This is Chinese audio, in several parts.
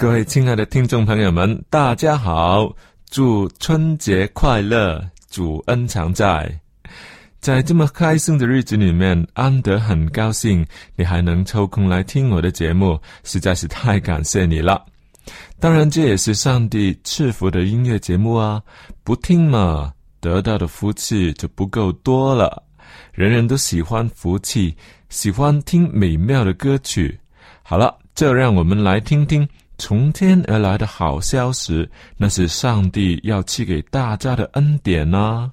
各位亲爱的听众朋友们，大家好！祝春节快乐，主恩常在。在这么开心的日子里面，安德很高兴你还能抽空来听我的节目，实在是太感谢你了。当然，这也是上帝赐福的音乐节目啊！不听嘛，得到的福气就不够多了。人人都喜欢福气，喜欢听美妙的歌曲。好了，就让我们来听听。从天而来的好消息，那是上帝要赐给大家的恩典呢。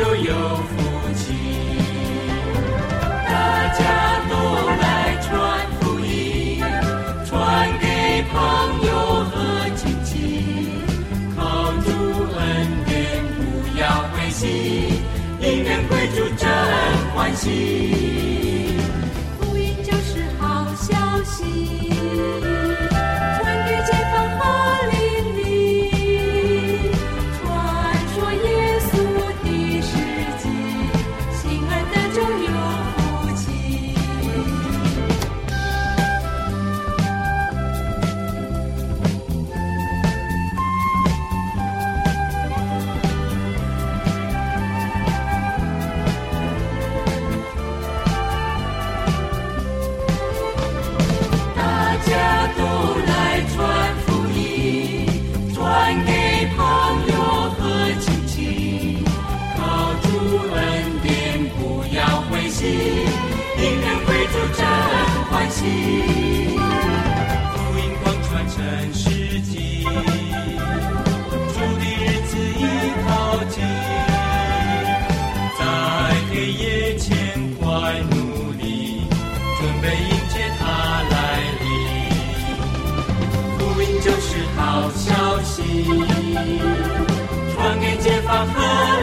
就有福气。大家都来传福音，传给朋友和亲戚，靠主恩典不要灰心，因人归主真欢喜。主真欢喜，福音广传全世界，主的日子已靠近，在黑夜前快努力，准备迎接他来临，福音就是好消息，传给解放和。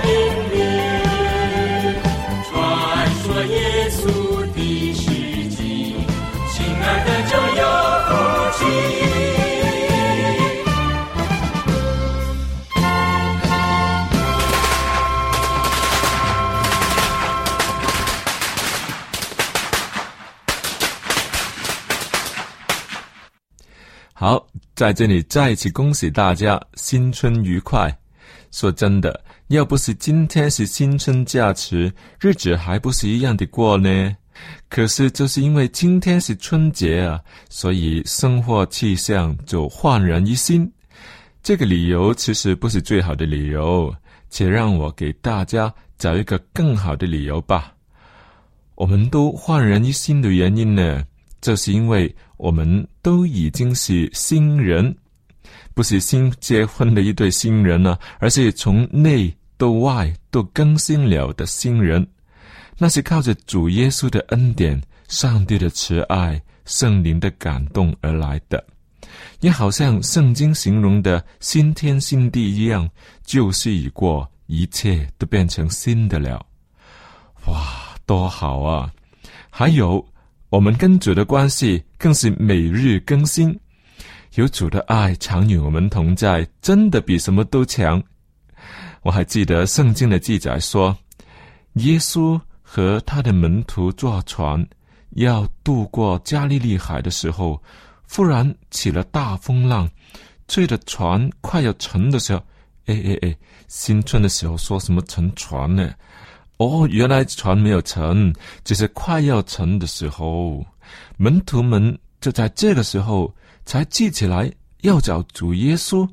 在这里再一次恭喜大家新春愉快。说真的，要不是今天是新春假期，日子还不是一样的过呢。可是就是因为今天是春节啊，所以生活气象就焕然一新。这个理由其实不是最好的理由，且让我给大家找一个更好的理由吧。我们都焕然一新的原因呢，就是因为我们都已经是新人，不是新结婚的一对新人呢，而是从内到外都更新了的新人。那是靠着主耶稣的恩典、上帝的慈爱、圣灵的感动而来的，也好像圣经形容的新天新地一样，旧事已过，一切都变成新的了。哇，多好啊！还有，我们跟主的关系更是每日更新，有主的爱常与我们同在，真的比什么都强。我还记得圣经的记载说，耶稣。和他的门徒坐船要渡过加利利海的时候，忽然起了大风浪，吹的船快要沉的时候，哎哎哎，新春的时候说什么沉船呢？哦，原来船没有沉，只是快要沉的时候，门徒们就在这个时候才记起来要找主耶稣，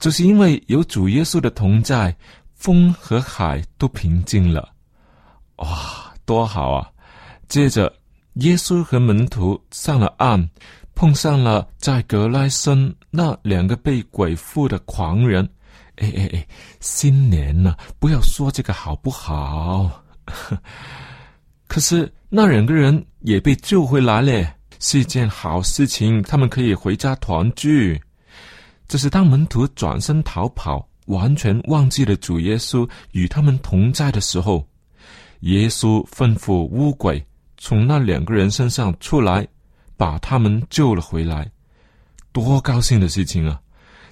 就是因为有主耶稣的同在，风和海都平静了。哇，多好啊！接着，耶稣和门徒上了岸，碰上了在格拉森那两个被鬼附的狂人。哎哎哎，新年了，不要说这个好不好？可是那两个人也被救回来了，是一件好事情。他们可以回家团聚。这是当门徒转身逃跑，完全忘记了主耶稣与他们同在的时候。耶稣吩咐乌鬼从那两个人身上出来，把他们救了回来。多高兴的事情啊！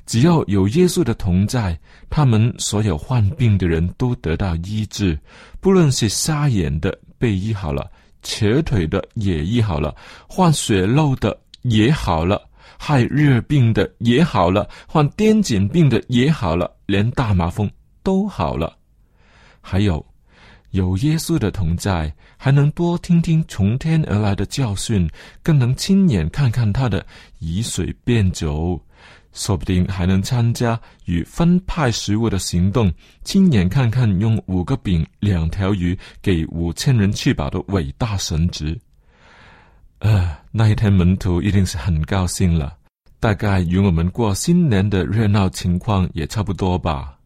只要有耶稣的同在，他们所有患病的人都得到医治，不论是瞎眼的被医好了，瘸腿的也医好了，患血漏的也好了，害热病的也好了，患癫痫病的也好了，连大麻风都好了，还有。有耶稣的同在，还能多听听从天而来的教训，更能亲眼看看他的以水变酒，说不定还能参加与分派食物的行动，亲眼看看用五个饼两条鱼给五千人吃饱的伟大神职。呃，那一天门徒一定是很高兴了，大概与我们过新年的热闹情况也差不多吧。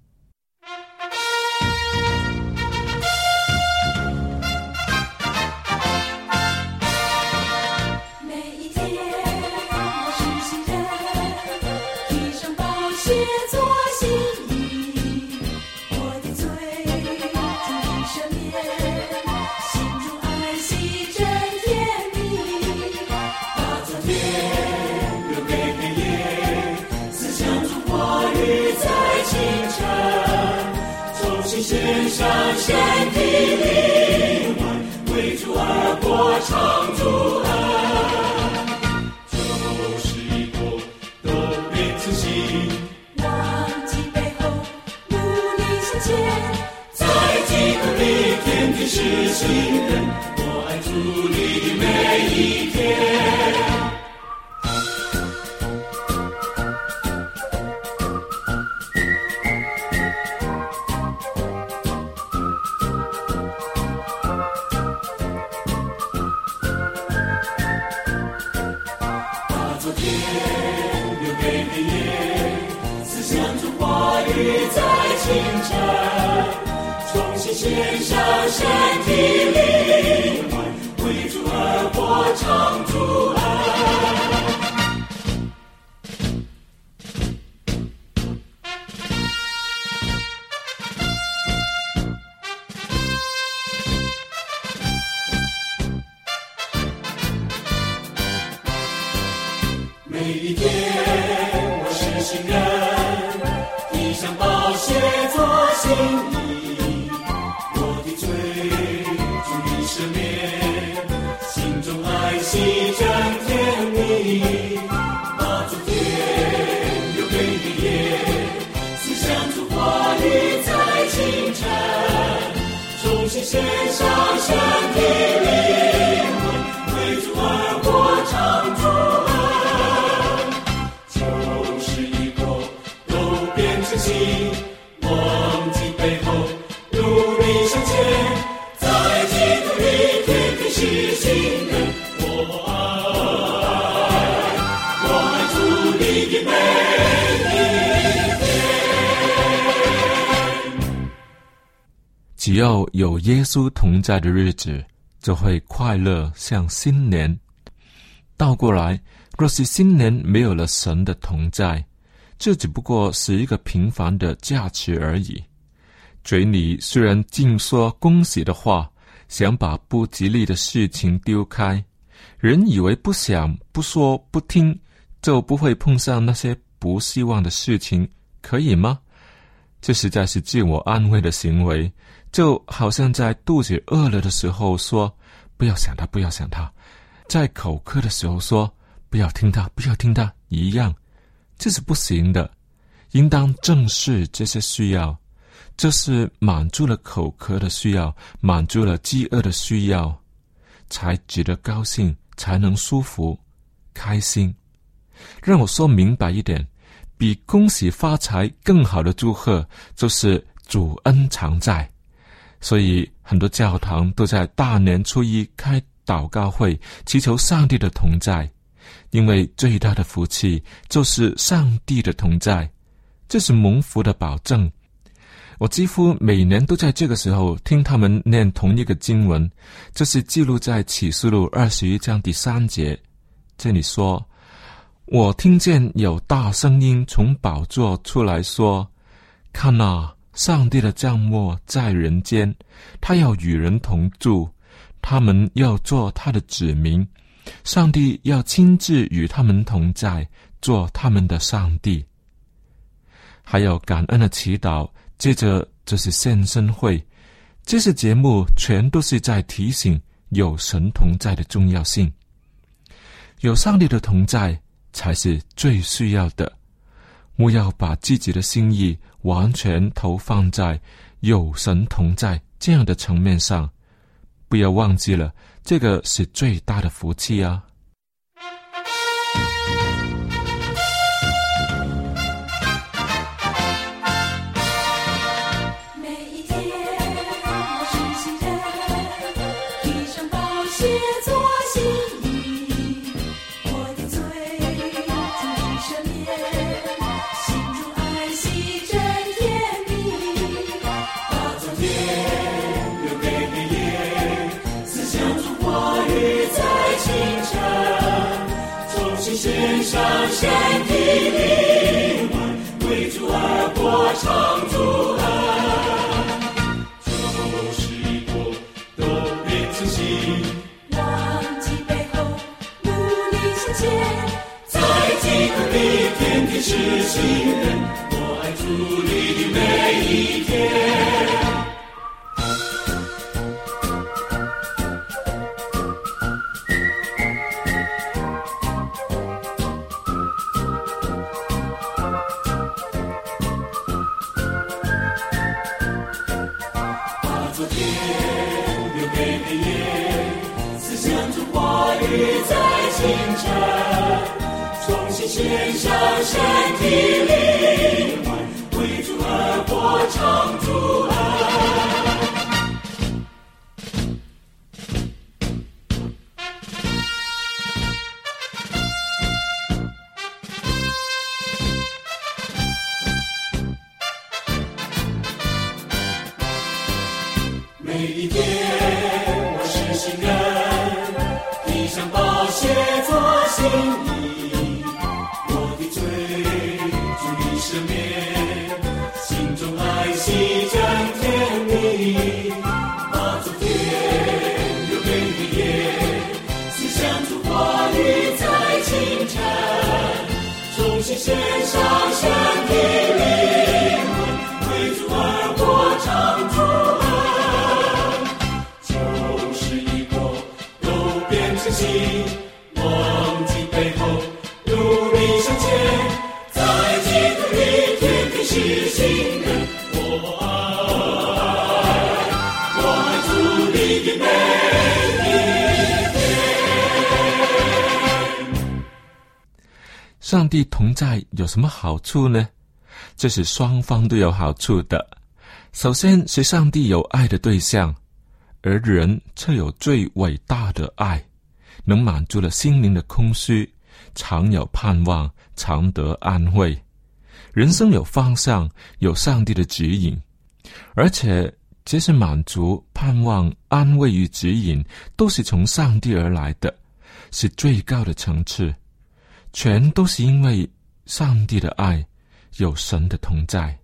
上献的灵外，为主而过，唱主恩。就是一个都变自信，忘记背后，努力向前。在基督里，天地是新人，雨在清晨，重新献上身体灵魂，为主而歌，唱。要有耶稣同在的日子，就会快乐像新年。倒过来，若是新年没有了神的同在，这只不过是一个平凡的假期而已。嘴里虽然尽说恭喜的话，想把不吉利的事情丢开，人以为不想、不说、不听，就不会碰上那些不希望的事情，可以吗？这实在是自我安慰的行为，就好像在肚子饿了的时候说“不要想他，不要想他”，在口渴的时候说“不要听他，不要听他”一样，这是不行的。应当正视这些需要，这是满足了口渴的需要，满足了饥饿的需要，才值得高兴，才能舒服、开心。让我说明白一点。比恭喜发财更好的祝贺，就是主恩常在。所以很多教堂都在大年初一开祷告会，祈求上帝的同在。因为最大的福气就是上帝的同在，这是蒙福的保证。我几乎每年都在这个时候听他们念同一个经文，这是记录在启示录二十一章第三节。这里说。我听见有大声音从宝座出来说：“看呐，上帝的降末在人间，他要与人同住，他们要做他的子民，上帝要亲自与他们同在，做他们的上帝。”还有感恩的祈祷，接着就是献身会，这些节目全都是在提醒有神同在的重要性，有上帝的同在。才是最需要的。我要把自己的心意完全投放在有神同在这样的层面上，不要忘记了，这个是最大的福气啊。每一天 Święty 在清晨，重新献上身体灵魂，为主而歌唱主。献上上帝同在有什么好处呢？这是双方都有好处的。首先是上帝有爱的对象，而人却有最伟大的爱，能满足了心灵的空虚，常有盼望，常得安慰。人生有方向，有上帝的指引，而且这些满足、盼望、安慰与指引，都是从上帝而来的，是最高的层次，全都是因为上帝的爱，有神的同在。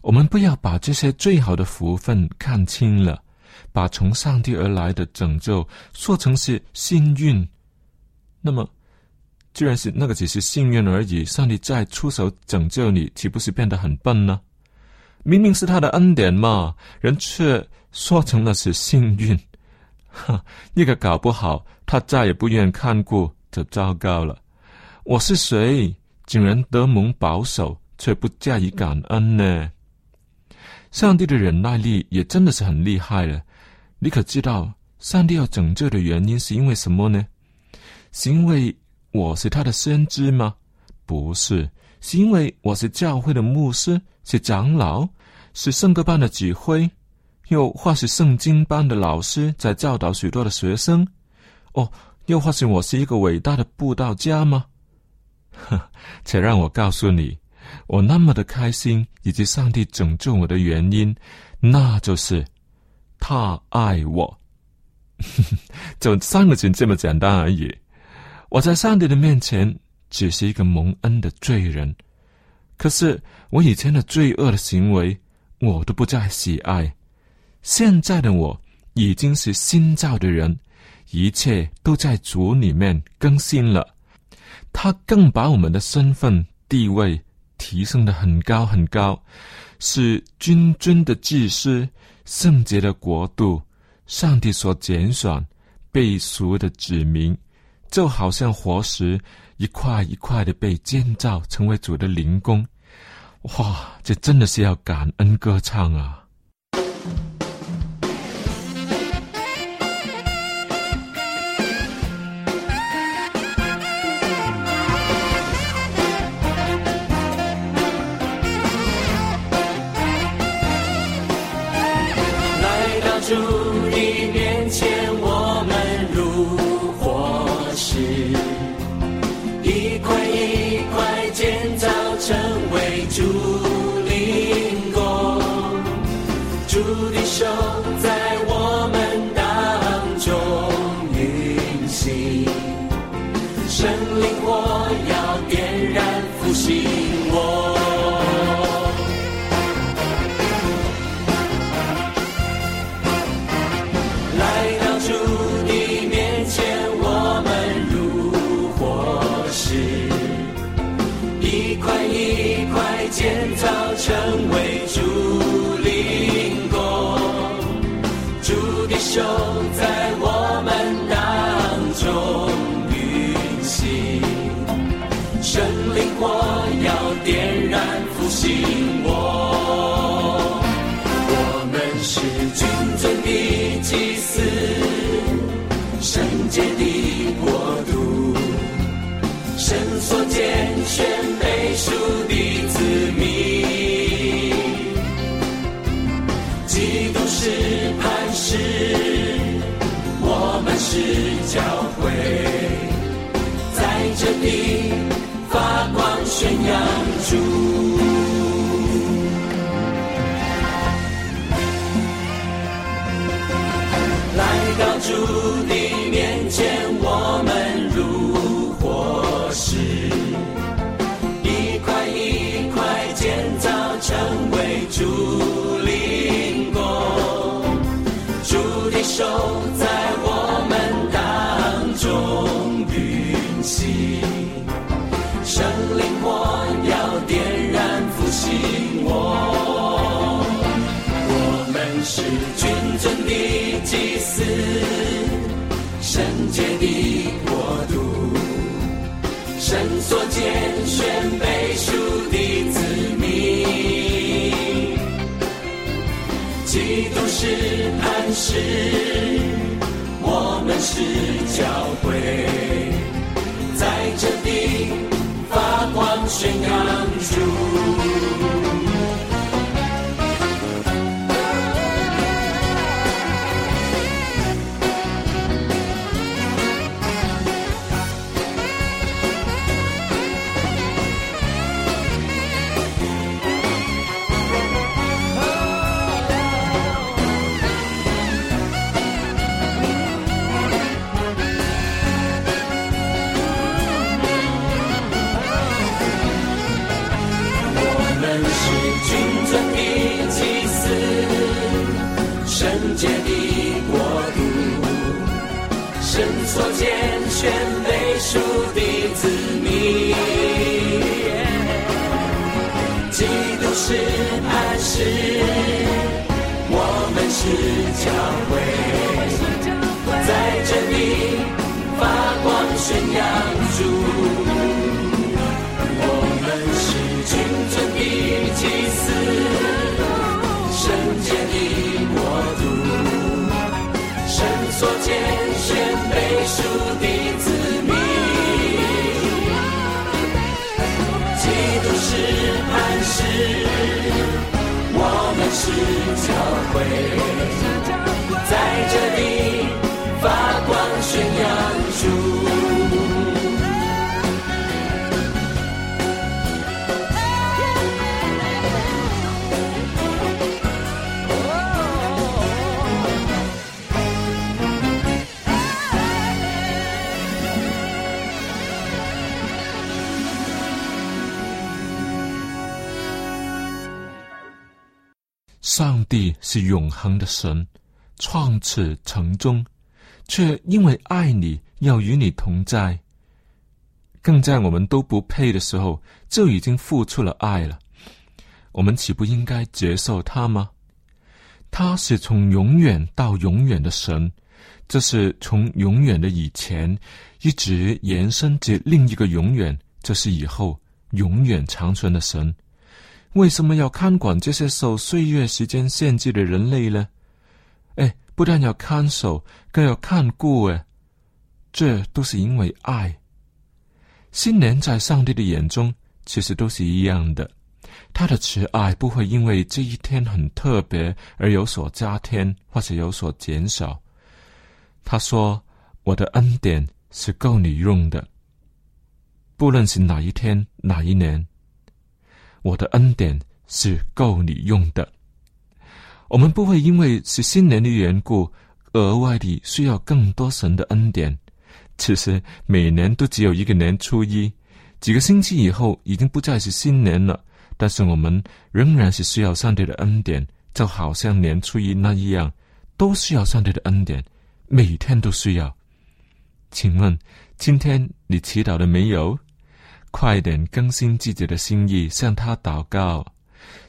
我们不要把这些最好的福分看清了，把从上帝而来的拯救说成是幸运，那么，既然是那个只是幸运而已，上帝再出手拯救你，岂不是变得很笨呢？明明是他的恩典嘛，人却说成了是幸运，哈，那个搞不好他再也不愿看顾，就糟糕了。我是谁，竟然得蒙保守，却不加以感恩呢？上帝的忍耐力也真的是很厉害了。你可知道，上帝要拯救的原因是因为什么呢？是因为我是他的先知吗？不是，是因为我是教会的牧师，是长老，是圣歌班的指挥，又或是圣经班的老师，在教导许多的学生。哦，又或是我是一个伟大的布道家吗？呵，且让我告诉你。我那么的开心，以及上帝拯救我的原因，那就是他爱我。就三个字这么简单而已。我在上帝的面前只是一个蒙恩的罪人，可是我以前的罪恶的行为，我都不再喜爱。现在的我已经是新造的人，一切都在主里面更新了。他更把我们的身份地位。提升的很高很高，是君尊的祭司，圣洁的国度，上帝所拣选、被赎的子民，就好像活石一块一块的被建造成为主的灵宫。哇，这真的是要感恩歌唱啊！建造成这里发光宣扬主。来到主的是磐石，我们是教会，在这地发光宣扬主。是磐石，我们是教会，在这里发光宣扬主。我们是君尊的祭司，教上帝是永恒的神，创始成终，却因为爱你要与你同在，更在我们都不配的时候就已经付出了爱了。我们岂不应该接受他吗？他是从永远到永远的神，这是从永远的以前一直延伸至另一个永远，这是以后永远长存的神。为什么要看管这些受岁月时间限制的人类呢？哎，不但要看守，更要看顾，哎，这都是因为爱。新年在上帝的眼中其实都是一样的，他的慈爱不会因为这一天很特别而有所加添或者有所减少。他说：“我的恩典是够你用的，不论是哪一天哪一年。”我的恩典是够你用的。我们不会因为是新年的缘故，额外的需要更多神的恩典。其实每年都只有一个年初一，几个星期以后已经不再是新年了。但是我们仍然是需要上帝的恩典，就好像年初一那一样，都需要上帝的恩典，每天都需要。请问今天你祈祷了没有？快点更新自己的心意，向他祷告。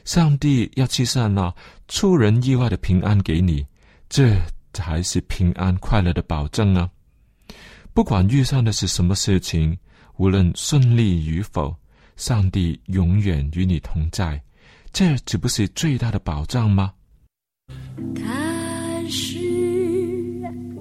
上帝要赐上那出人意外的平安给你，这才是平安快乐的保证啊！不管遇上的是什么事情，无论顺利与否，上帝永远与你同在，这岂不是最大的保障吗？他是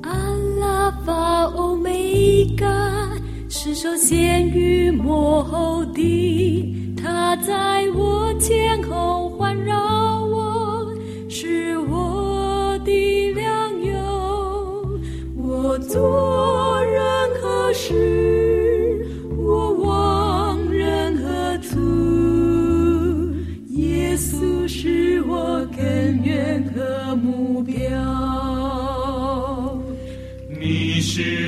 阿拉法欧米伽，是首先与幕后的。他在我前后环绕我，是我的良友。我做任何事，我往任何处，耶稣是我根源和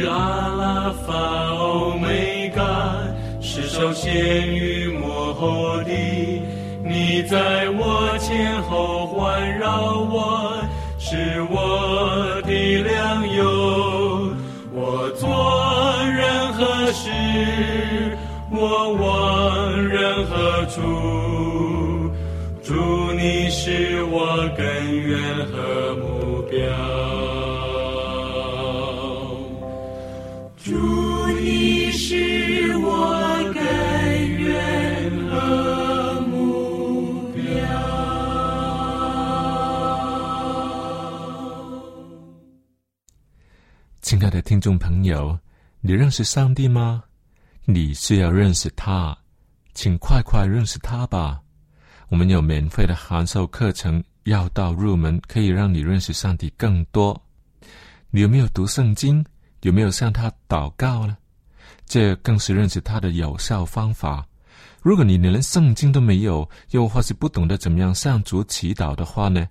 阿拉法欧梅嘎，是首先与幕后的。你在我前后环绕我，是我的良友。我做任何事，我往任何处。众朋友，你认识上帝吗？你是要认识他，请快快认识他吧。我们有免费的函授课程，要到入门，可以让你认识上帝更多。你有没有读圣经？有没有向他祷告呢？这更是认识他的有效方法。如果你连圣经都没有，又或是不懂得怎么样向主祈祷的话呢？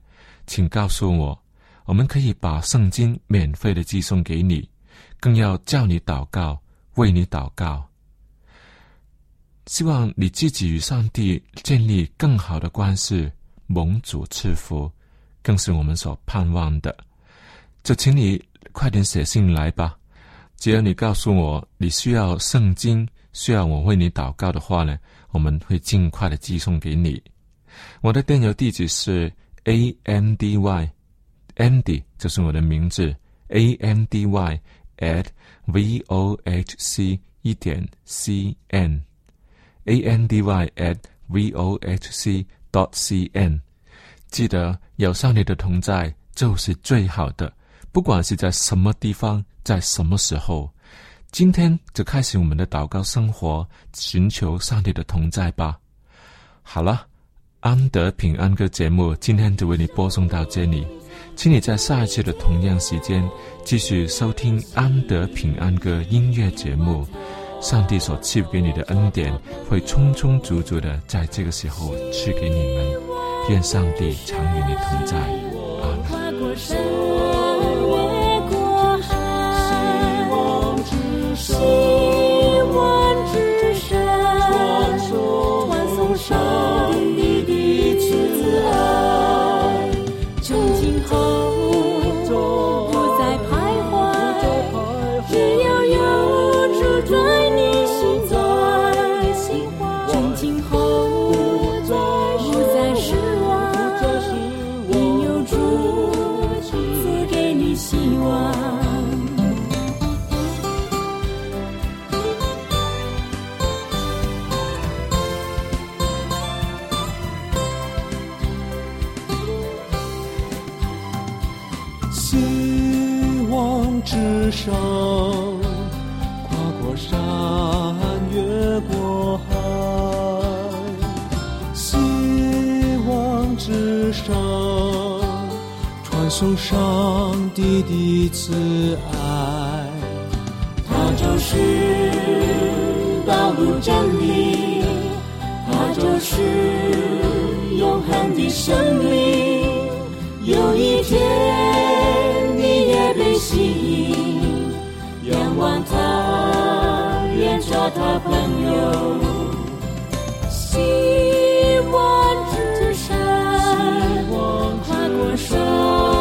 请告诉我，我们可以把圣经免费的寄送给你，更要叫你祷告，为你祷告。希望你自己与上帝建立更好的关系，蒙主赐福，更是我们所盼望的。就请你快点写信来吧。只要你告诉我你需要圣经，需要我为你祷告的话呢，我们会尽快的寄送给你。我的电邮地址是 a m d y，Andy 就是我的名字，a m d y at v o h c 一点 c n，a n d y at v o h c dot c n。记得有上帝的同在就是最好的。不管是在什么地方，在什么时候，今天就开始我们的祷告生活，寻求上帝的同在吧。好了，安德平安歌节目今天就为你播送到这里，请你在下一期的同样时间继续收听安德平安歌音乐节目。上帝所赐给你的恩典会充充足足的在这个时候赐给你们。愿上帝常与你同在。真理它就是永恒的生命有一天你也被吸引仰望它愿做他朋友希望之山跨过山。